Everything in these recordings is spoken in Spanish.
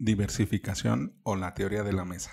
diversificación o la teoría de la mesa.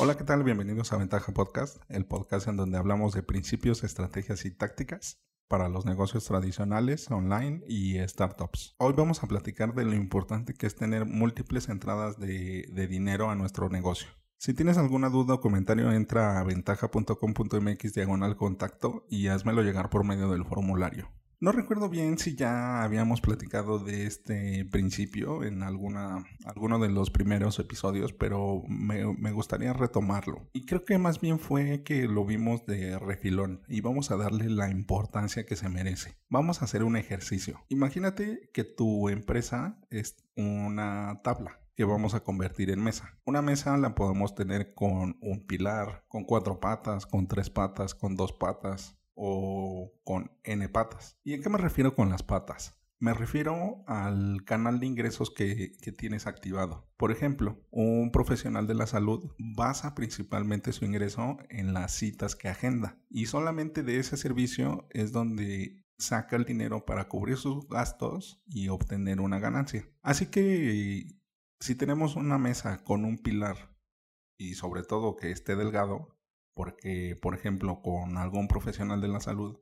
Hola, ¿qué tal? Bienvenidos a Ventaja Podcast, el podcast en donde hablamos de principios, estrategias y tácticas para los negocios tradicionales, online y startups. Hoy vamos a platicar de lo importante que es tener múltiples entradas de, dinero a nuestro negocio. Si tienes alguna duda o comentario, entra a ventaja.com.mx diagonal contacto y házmelo llegar por medio del formulario. No recuerdo bien si ya habíamos platicado de este principio en alguna, alguno de los primeros episodios, pero me, me, gustaría retomarlo. Y creo que más bien fue que lo vimos de refilón y vamos a darle la importancia que se merece. Vamos a hacer un ejercicio. Imagínate que tu empresa es una tabla que vamos a convertir en mesa. Una mesa la podemos tener con un pilar, con cuatro patas, con tres patas, con dos patas, o con N patas. ¿Y a qué me refiero con las patas? Me refiero al canal de ingresos que, que, tienes activado. Por ejemplo, un profesional de la salud basa principalmente su ingreso en las citas que agenda y solamente de ese servicio es donde saca el dinero para cubrir sus gastos y obtener una ganancia. Así que si tenemos una mesa con un pilar y sobre todo que esté delgado, porque, por ejemplo, con algún profesional de la salud,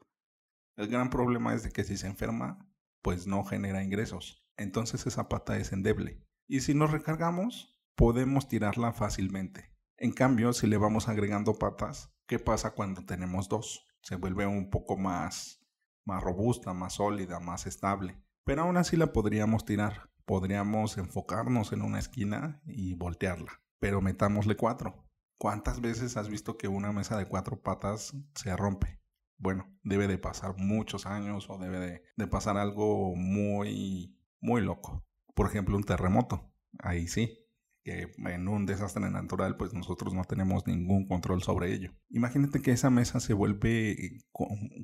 el gran problema es de que si se enferma, pues no genera ingresos. Entonces esa pata es endeble. Y si nos recargamos, podemos tirarla fácilmente. En cambio, si le vamos agregando patas, ¿qué pasa cuando tenemos dos? Se vuelve un poco más, más robusta, más sólida, más estable. Pero aún así la podríamos tirar. Podríamos enfocarnos en una esquina y voltearla. Pero metámosle cuatro. ¿Cuántas veces has visto que una mesa de cuatro patas se rompe? Bueno, debe de pasar muchos años o debe de, pasar algo muy, muy loco. Por ejemplo, un terremoto. Ahí sí, que en un desastre natural pues nosotros no tenemos ningún control sobre ello. Imagínate que esa mesa se vuelve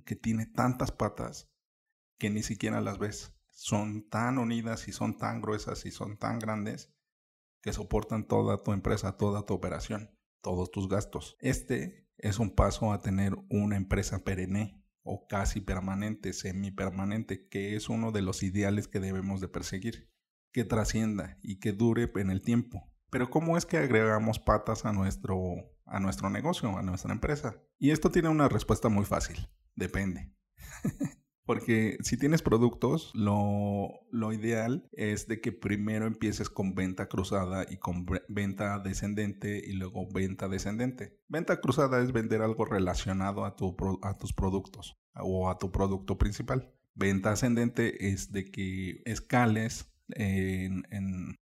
que tiene tantas patas que ni siquiera las ves. Son tan unidas y son tan gruesas y son tan grandes que soportan toda tu empresa, toda tu operación todos tus gastos. Este es un paso a tener una empresa perenne o casi permanente, semipermanente, que es uno de los ideales que debemos de perseguir, que trascienda y que dure en el tiempo. Pero ¿cómo es que agregamos patas a nuestro, a nuestro negocio, a nuestra empresa? Y esto tiene una respuesta muy fácil, depende. Porque si tienes productos, lo, ideal es de que primero empieces con venta cruzada y con venta descendente y luego venta descendente. Venta cruzada es vender algo relacionado a, tu, a tus productos o a tu producto principal. Venta ascendente es de que escales en,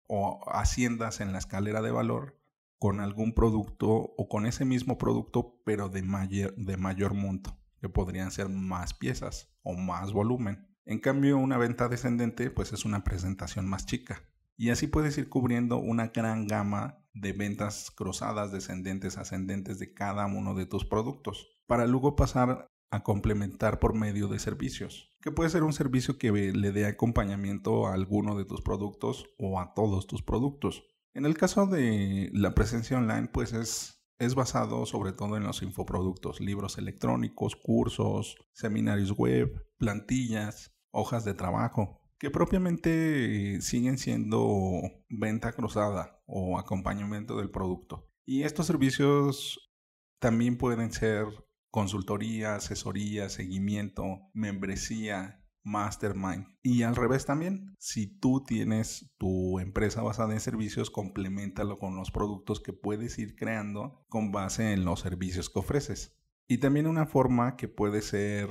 o haciendas en la escalera de valor con algún producto o con ese mismo producto pero de mayor, de mayor monto podrían ser más piezas o más volumen. En cambio, una venta descendente pues es una presentación más chica. Y así puedes ir cubriendo una gran gama de ventas cruzadas, descendentes, ascendentes de cada uno de tus productos, para luego pasar a complementar por medio de servicios, que puede ser un servicio que le dé acompañamiento a alguno de tus productos o a todos tus productos. En el caso de la presencia online, pues es es basado sobre todo en los infoproductos, libros electrónicos, cursos, seminarios web, plantillas, hojas de trabajo, que propiamente siguen siendo venta cruzada o acompañamiento del producto. Y estos servicios también pueden ser consultoría, asesoría, seguimiento, membresía, mastermind. Y al revés también, si tú tienes tu empresa basada en servicios, complementalo con los productos que puedes ir creando con base en los servicios que ofreces. Y también una forma que puede ser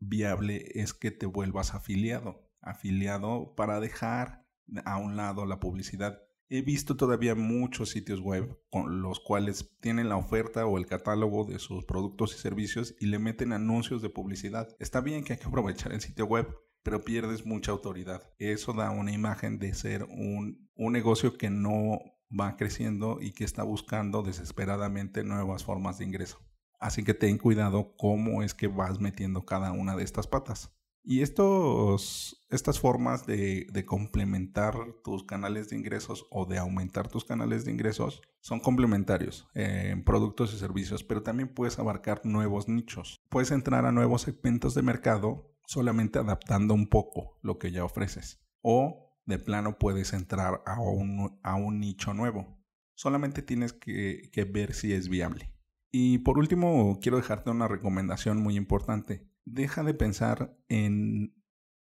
viable es que te vuelvas afiliado. Afiliado para dejar a un lado la publicidad He visto todavía muchos sitios web con los cuales tienen la oferta o el catálogo de sus productos y servicios y le meten anuncios de publicidad. Está bien que hay que aprovechar el sitio web, pero pierdes mucha autoridad. Eso da una imagen de ser un, un negocio que no va creciendo y que está buscando desesperadamente nuevas formas de ingreso. Así que ten cuidado cómo es que vas metiendo cada una de estas patas. Y estos, estas formas de, complementar tus canales de ingresos o de aumentar tus canales de ingresos son complementarios en productos y servicios, pero también puedes abarcar nuevos nichos. Puedes entrar a nuevos segmentos de mercado solamente adaptando un poco lo que ya ofreces. O de plano puedes entrar a un, a un nicho nuevo. Solamente tienes que ver si es viable. Y por último, quiero dejarte una recomendación muy importante. Deja de pensar en,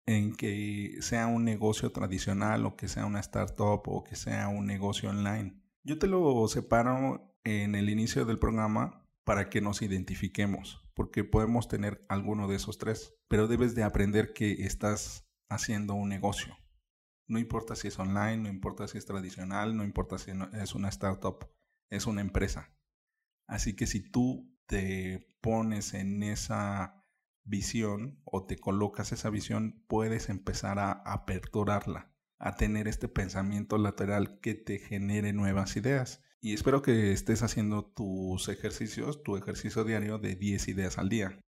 en que sea un negocio tradicional o que sea una startup o que sea un negocio online. Yo te lo separo en el inicio del programa para que nos identifiquemos, porque podemos tener alguno de esos tres, pero debes de aprender que estás haciendo un negocio. No importa si es online, no importa si es tradicional, no importa si es una startup, es una empresa. Así que si tú te pones en esa visión o te colocas esa visión, puedes empezar a aperturarla, a tener este pensamiento lateral que te genere nuevas ideas. Y espero que estés haciendo tus ejercicios, tu ejercicio diario de 10 ideas al día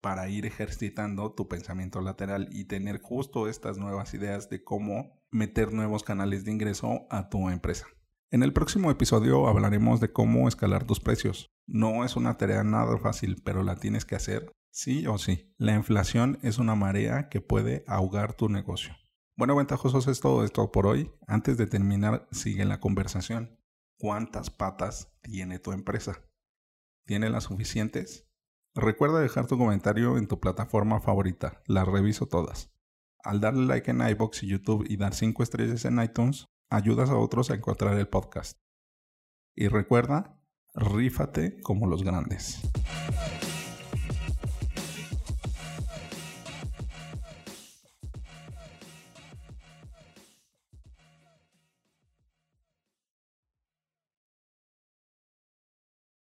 para ir ejercitando tu pensamiento lateral y tener justo estas nuevas ideas de cómo meter nuevos canales de ingreso a tu empresa. En el próximo episodio hablaremos de cómo escalar tus precios. No es una tarea nada fácil, pero la tienes que hacer sí o sí. La inflación es una marea que puede ahogar tu negocio. Bueno, ventajosos es todo esto por hoy. Antes de terminar, sigue la conversación. ¿Cuántas patas tiene tu empresa? ¿Tiene las suficientes? Recuerda dejar tu comentario en tu plataforma favorita, las reviso todas. Al darle like en iBox y YouTube y dar 5 estrellas en iTunes, ayudas a otros a encontrar el podcast. Y recuerda, rífate como los grandes.